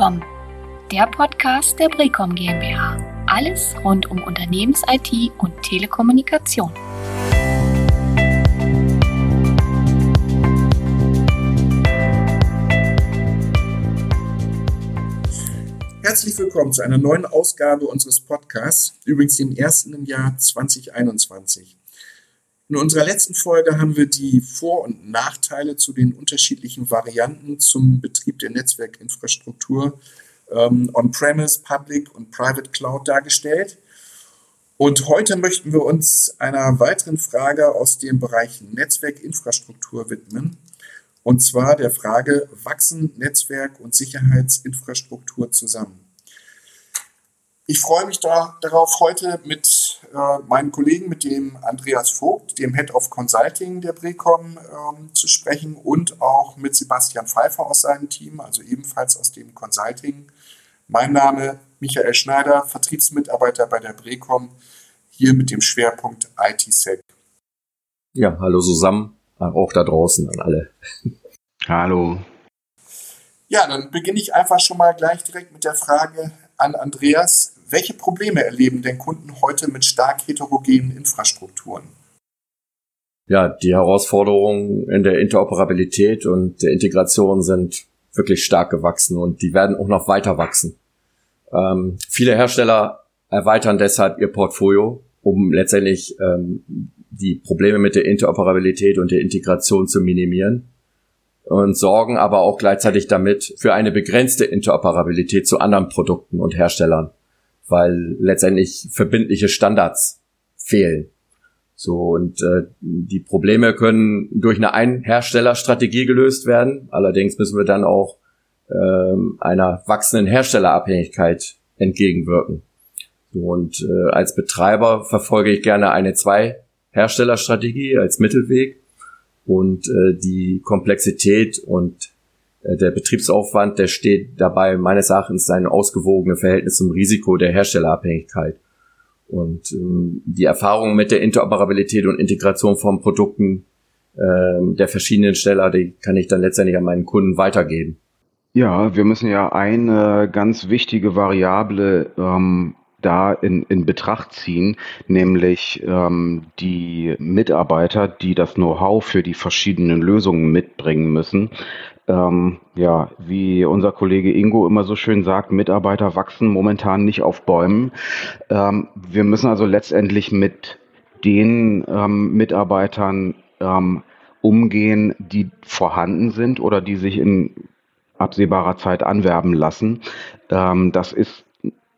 Brecom, der Podcast der Brecom GmbH. Alles rund um Unternehmens-IT und Telekommunikation. Herzlich willkommen zu einer neuen Ausgabe unseres Podcasts, übrigens dem ersten im Jahr 2021. In unserer letzten Folge haben wir die Vor- und Nachteile zu den unterschiedlichen Varianten zum Betrieb der Netzwerkinfrastruktur ähm, On-Premise, Public und Private Cloud dargestellt. Und heute möchten wir uns einer weiteren Frage aus dem Bereich Netzwerkinfrastruktur widmen. Und zwar der Frage, wachsen Netzwerk und Sicherheitsinfrastruktur zusammen? Ich freue mich da, darauf, heute mit äh, meinen Kollegen, mit dem Andreas Vogt, dem Head of Consulting der Brecom, ähm, zu sprechen und auch mit Sebastian Pfeiffer aus seinem Team, also ebenfalls aus dem Consulting. Mein Name Michael Schneider, Vertriebsmitarbeiter bei der Brecom, hier mit dem Schwerpunkt IT-Sec. Ja, hallo zusammen, auch da draußen an alle. Hallo. Ja, dann beginne ich einfach schon mal gleich direkt mit der Frage an Andreas. Welche Probleme erleben denn Kunden heute mit stark heterogenen Infrastrukturen? Ja, die Herausforderungen in der Interoperabilität und der Integration sind wirklich stark gewachsen und die werden auch noch weiter wachsen. Ähm, viele Hersteller erweitern deshalb ihr Portfolio, um letztendlich ähm, die Probleme mit der Interoperabilität und der Integration zu minimieren und sorgen aber auch gleichzeitig damit für eine begrenzte Interoperabilität zu anderen Produkten und Herstellern weil letztendlich verbindliche Standards fehlen. So und äh, die Probleme können durch eine Einherstellerstrategie gelöst werden. Allerdings müssen wir dann auch ähm, einer wachsenden Herstellerabhängigkeit entgegenwirken. So, und äh, als Betreiber verfolge ich gerne eine Zwei-Herstellerstrategie als Mittelweg und äh, die Komplexität und der Betriebsaufwand, der steht dabei meines Erachtens ein ausgewogene Verhältnis zum Risiko der Herstellerabhängigkeit. Und ähm, die Erfahrung mit der Interoperabilität und Integration von Produkten ähm, der verschiedenen Steller, die kann ich dann letztendlich an meinen Kunden weitergeben. Ja, wir müssen ja eine ganz wichtige Variable ähm, da in, in Betracht ziehen, nämlich ähm, die Mitarbeiter, die das Know-how für die verschiedenen Lösungen mitbringen müssen. Ähm, ja, wie unser Kollege Ingo immer so schön sagt, Mitarbeiter wachsen momentan nicht auf Bäumen. Ähm, wir müssen also letztendlich mit den ähm, Mitarbeitern ähm, umgehen, die vorhanden sind oder die sich in absehbarer Zeit anwerben lassen. Ähm, das ist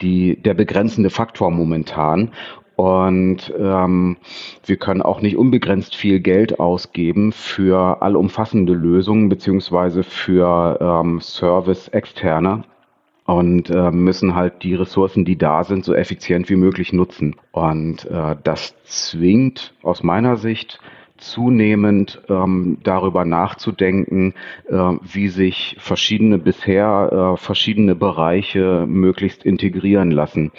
die, der begrenzende Faktor momentan. Und ähm, wir können auch nicht unbegrenzt viel Geld ausgeben für allumfassende Lösungen beziehungsweise für ähm, Service externe und äh, müssen halt die Ressourcen, die da sind, so effizient wie möglich nutzen. Und äh, das zwingt aus meiner Sicht zunehmend ähm, darüber nachzudenken, äh, wie sich verschiedene bisher äh, verschiedene Bereiche möglichst integrieren lassen.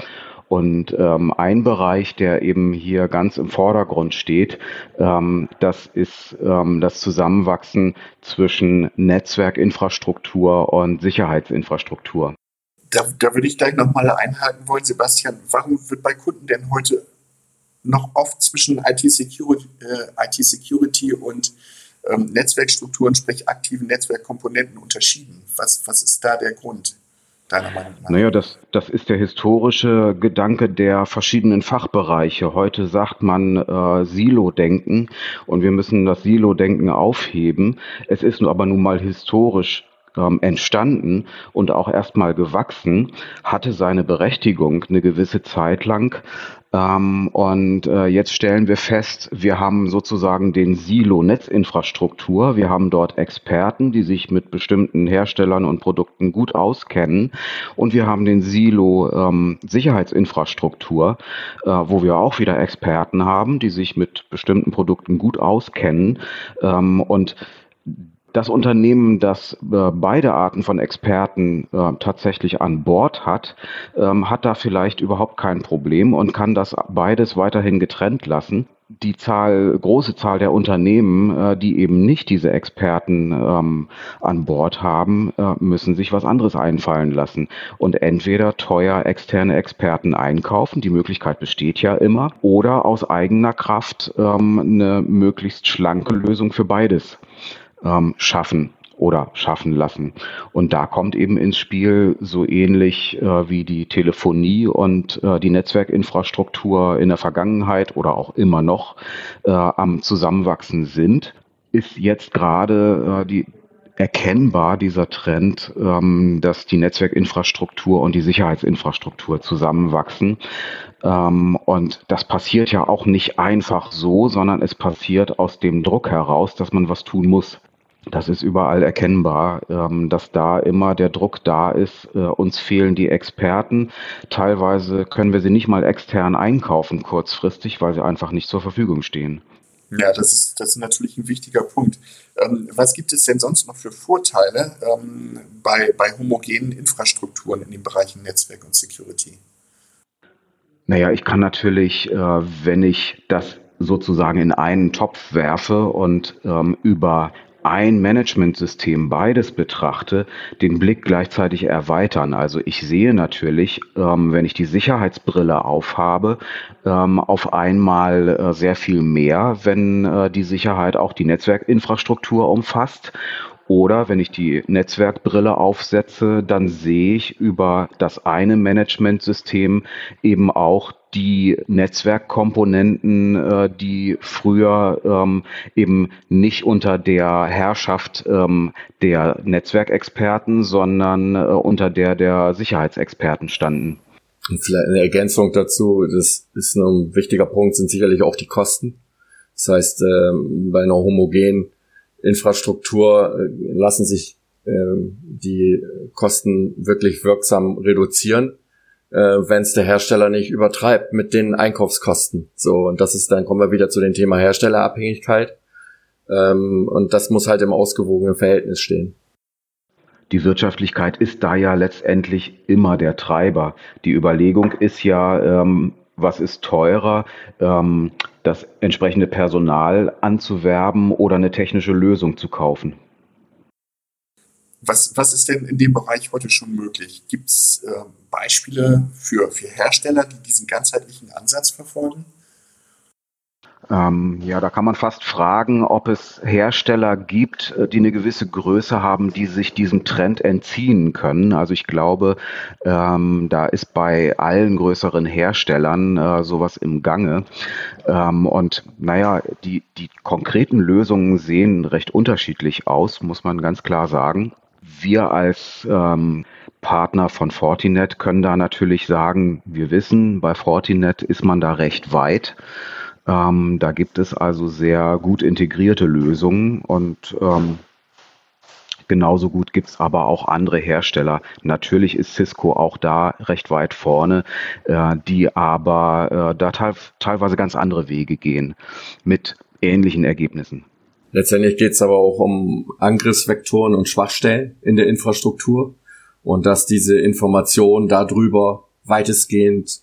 Und ähm, ein Bereich, der eben hier ganz im Vordergrund steht, ähm, das ist ähm, das Zusammenwachsen zwischen Netzwerkinfrastruktur und Sicherheitsinfrastruktur. Da, da würde ich gleich nochmal einhaken wollen, Sebastian. Warum wird bei Kunden denn heute noch oft zwischen IT-Security, äh, IT-Security und ähm, Netzwerkstrukturen, sprich aktiven Netzwerkkomponenten unterschieden? Was, was ist da der Grund? Deiner Meinung nach? Naja, das, das ist der historische Gedanke der verschiedenen Fachbereiche. Heute sagt man äh, Silo-Denken und wir müssen das Silo-Denken aufheben. Es ist aber nun mal historisch ähm, entstanden und auch erstmal gewachsen, hatte seine Berechtigung eine gewisse Zeit lang. Ähm, und äh, jetzt stellen wir fest, wir haben sozusagen den Silo Netzinfrastruktur. Wir haben dort Experten, die sich mit bestimmten Herstellern und Produkten gut auskennen. Und wir haben den Silo ähm, Sicherheitsinfrastruktur, äh, wo wir auch wieder Experten haben, die sich mit bestimmten Produkten gut auskennen. Ähm, und das Unternehmen, das äh, beide Arten von Experten äh, tatsächlich an Bord hat, ähm, hat da vielleicht überhaupt kein Problem und kann das beides weiterhin getrennt lassen. die Zahl, große Zahl der Unternehmen, äh, die eben nicht diese Experten ähm, an Bord haben, müssen sich was anderes einfallen lassen und entweder teuer externe Experten einkaufen, die Möglichkeit besteht ja immer, oder aus eigener Kraft ähm, eine möglichst schlanke Lösung für beides ähm, schaffen oder schaffen lassen. Und da kommt eben ins Spiel so ähnlich äh, wie die Telefonie und äh, die Netzwerkinfrastruktur in der Vergangenheit oder auch immer noch äh, am Zusammenwachsen sind, ist jetzt gerade äh, die erkennbar dieser Trend, ähm, dass die Netzwerkinfrastruktur und die Sicherheitsinfrastruktur zusammenwachsen. Ähm, und das passiert ja auch nicht einfach so, sondern es passiert aus dem Druck heraus, dass man was tun muss. Das ist überall erkennbar, ähm, dass da immer der Druck da ist. Äh, uns fehlen die Experten. Teilweise können wir sie nicht mal extern einkaufen kurzfristig, weil sie einfach nicht zur Verfügung stehen. Ja, das ist, das ist natürlich ein wichtiger Punkt. Ähm, was gibt es denn sonst noch für Vorteile ähm, bei, bei homogenen Infrastrukturen in den Bereichen Netzwerk und Security? Naja, ich kann natürlich, äh, wenn ich das sozusagen in einen Topf werfe und ähm, über ein Managementsystem beides betrachte, den Blick gleichzeitig erweitern. Also ich sehe natürlich, ähm, wenn ich die Sicherheitsbrille aufhabe, ähm, auf einmal äh, sehr viel mehr, wenn äh, die Sicherheit auch die Netzwerkinfrastruktur umfasst. Oder wenn ich die Netzwerkbrille aufsetze, dann sehe ich über das eine Managementsystem eben auch die Netzwerkkomponenten, äh, die früher ähm, eben nicht unter der Herrschaft ähm, der Netzwerkexperten, sondern äh, unter der der Sicherheitsexperten standen. Und vielleicht eine Ergänzung dazu, das ist ein wichtiger Punkt, sind sicherlich auch die Kosten. Das heißt, ähm, bei einer homogenen Infrastruktur äh, lassen sich ähm, die Kosten wirklich wirksam reduzieren äh, wenn es der Hersteller nicht übertreibt mit den Einkaufskosten. So, und das ist, dann kommen wir wieder zu dem Thema Herstellerabhängigkeit. Ähm, und das muss halt im ausgewogenen Verhältnis stehen. Die Wirtschaftlichkeit ist da ja letztendlich immer der Treiber. Die Überlegung ist ja, ähm, was ist teurer, ähm, das entsprechende Personal anzuwerben oder eine technische Lösung zu kaufen. Was, was ist denn in dem Bereich heute schon möglich? Gibt es äh, Beispiele für, für Hersteller, die diesen ganzheitlichen Ansatz verfolgen? Ähm, ja, da kann man fast fragen, ob es Hersteller gibt, äh, die eine gewisse Größe haben, die sich diesem Trend entziehen können. Also ich glaube, ähm, da ist bei allen größeren Herstellern äh, sowas im Gange. Ähm, und naja, die, die konkreten Lösungen sehen recht unterschiedlich aus, muss man ganz klar sagen. Wir als ähm, Partner von Fortinet können da natürlich sagen, wir wissen, bei Fortinet ist man da recht weit. Ähm, da gibt es also sehr gut integrierte Lösungen und ähm, genauso gut gibt es aber auch andere Hersteller. Natürlich ist Cisco auch da recht weit vorne, äh, die aber äh, da te teilweise ganz andere Wege gehen mit ähnlichen Ergebnissen. Letztendlich geht es aber auch um Angriffsvektoren und Schwachstellen in der Infrastruktur und dass diese Informationen darüber weitestgehend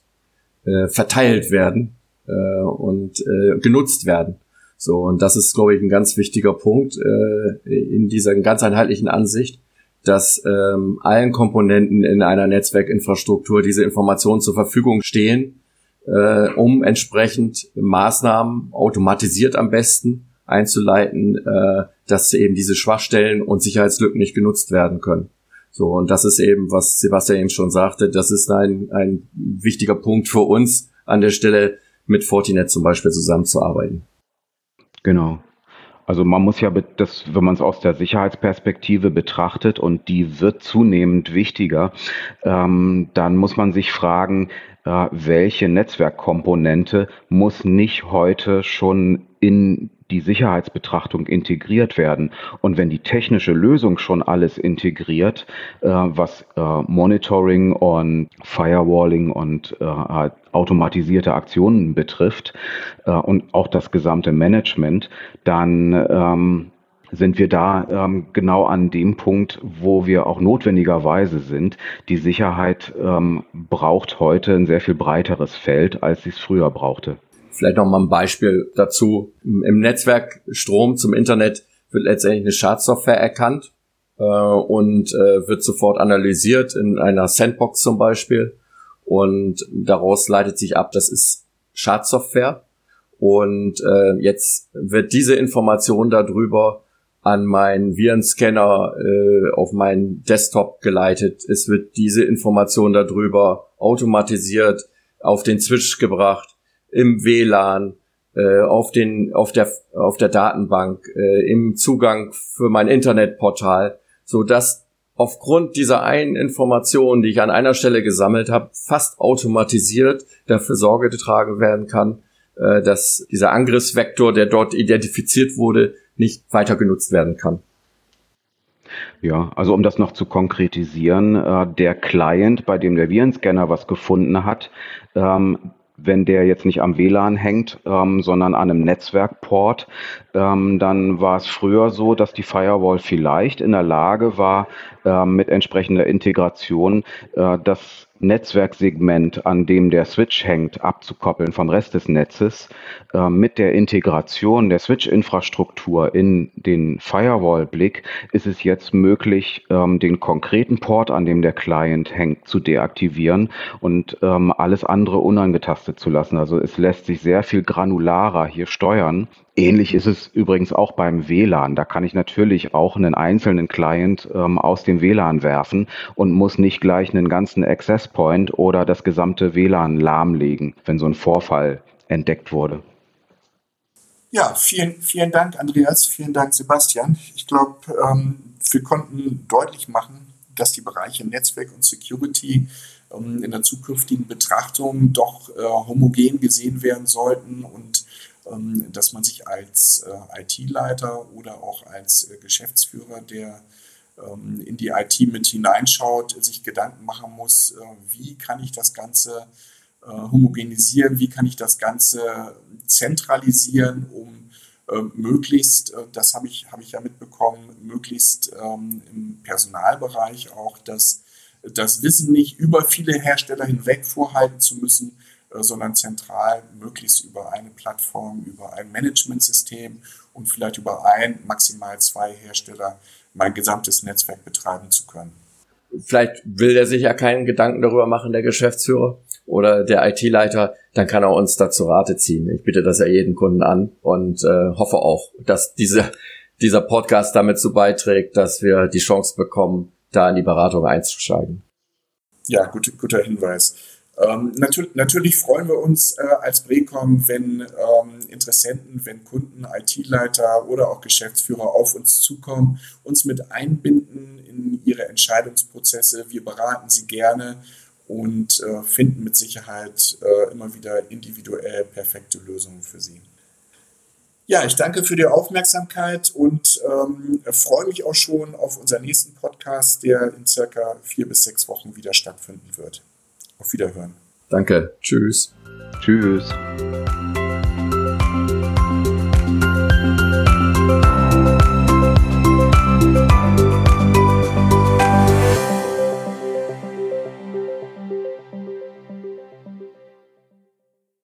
äh, verteilt werden äh, und äh, genutzt werden. So, und das ist, glaube ich, ein ganz wichtiger Punkt äh, in dieser ganz einheitlichen Ansicht, dass ähm, allen Komponenten in einer Netzwerkinfrastruktur diese Informationen zur Verfügung stehen, äh, um entsprechend Maßnahmen automatisiert am besten einzuleiten, äh, dass eben diese Schwachstellen und Sicherheitslücken nicht genutzt werden können. So, und das ist eben, was Sebastian eben schon sagte, das ist ein, ein wichtiger Punkt für uns an der Stelle, mit Fortinet zum Beispiel zusammenzuarbeiten. Genau. Also man muss ja, das, wenn man es aus der Sicherheitsperspektive betrachtet und die wird zunehmend wichtiger, ähm, dann muss man sich fragen, äh, welche Netzwerkkomponente muss nicht heute schon in die Sicherheitsbetrachtung integriert werden. Und wenn die technische Lösung schon alles integriert, äh, was äh, Monitoring und Firewalling und äh, automatisierte Aktionen betrifft äh, und auch das gesamte Management, dann ähm, sind wir da ähm, genau an dem Punkt, wo wir auch notwendigerweise sind. Die Sicherheit ähm, braucht heute ein sehr viel breiteres Feld, als sie es früher brauchte. Vielleicht noch mal ein Beispiel dazu. Im Netzwerk Strom zum Internet wird letztendlich eine Schadsoftware erkannt äh, und äh, wird sofort analysiert in einer Sandbox zum Beispiel. Und daraus leitet sich ab, das ist Schadsoftware. Und äh, jetzt wird diese Information darüber an meinen Virenscanner äh, auf meinen Desktop geleitet. Es wird diese Information darüber automatisiert auf den Switch gebracht, im WLAN, äh, auf den auf der auf der Datenbank, äh, im Zugang für mein Internetportal, so dass aufgrund dieser einen Information, die ich an einer Stelle gesammelt habe, fast automatisiert dafür Sorge getragen werden kann, äh, dass dieser Angriffsvektor, der dort identifiziert wurde, nicht weiter genutzt werden kann. Ja, also um das noch zu konkretisieren, äh, der Client, bei dem der Virenscanner was gefunden hat, ähm, wenn der jetzt nicht am WLAN hängt, ähm, sondern an einem Netzwerkport, ähm, dann war es früher so, dass die Firewall vielleicht in der Lage war, äh, mit entsprechender Integration äh, das Netzwerksegment, an dem der Switch hängt, abzukoppeln vom Rest des Netzes. Äh, mit der Integration der Switch-Infrastruktur in den Firewall-Blick ist es jetzt möglich, ähm, den konkreten Port, an dem der Client hängt, zu deaktivieren und ähm, alles andere unangetastet zu lassen. Also es lässt sich sehr viel granularer hier steuern. Ähnlich ist es übrigens auch beim WLAN. Da kann ich natürlich auch einen einzelnen Client ähm, aus dem WLAN werfen und muss nicht gleich einen ganzen Access Point oder das gesamte WLAN lahmlegen, wenn so ein Vorfall entdeckt wurde. Ja, vielen, vielen Dank, Andreas. Vielen Dank, Sebastian. Ich glaube, ähm, wir konnten deutlich machen, dass die Bereiche Netzwerk und Security ähm, in der zukünftigen Betrachtung doch äh, homogen gesehen werden sollten und dass man sich als äh, IT-Leiter oder auch als äh, Geschäftsführer, der ähm, in die IT mit hineinschaut, sich Gedanken machen muss, äh, wie kann ich das Ganze homogenisieren, wie kann ich das Ganze zentralisieren, um möglichst, das habe ich, habe ich ja mitbekommen, möglichst ähm, im Personalbereich auch das, das Wissen nicht über viele Hersteller hinweg vorhalten zu müssen, sondern zentral möglichst über eine Plattform, über ein Managementsystem und vielleicht über ein, maximal zwei Hersteller mein gesamtes Netzwerk betreiben zu können. Vielleicht will er sich ja keinen Gedanken darüber machen, der Geschäftsführer oder der IT-Leiter, dann kann er uns dazu Rate ziehen. Ich bitte das ja jeden Kunden an und äh, hoffe auch, dass diese, dieser Podcast damit so beiträgt, dass wir die Chance bekommen, da in die Beratung einzusteigen. Ja, gut, guter Hinweis. Ähm, natürlich, natürlich, freuen wir uns äh, als Brecom, wenn ähm, Interessenten, wenn Kunden, IT-Leiter oder auch Geschäftsführer auf uns zukommen, uns mit einbinden in ihre Entscheidungsprozesse. Wir beraten sie gerne und äh, finden mit Sicherheit äh, immer wieder individuell perfekte Lösungen für sie. Ja, ich danke für die Aufmerksamkeit und ähm, freue mich auch schon auf unseren nächsten Podcast, der in circa vier bis sechs Wochen wieder stattfinden wird. Auf Wiederhören. Danke. Tschüss. Tschüss.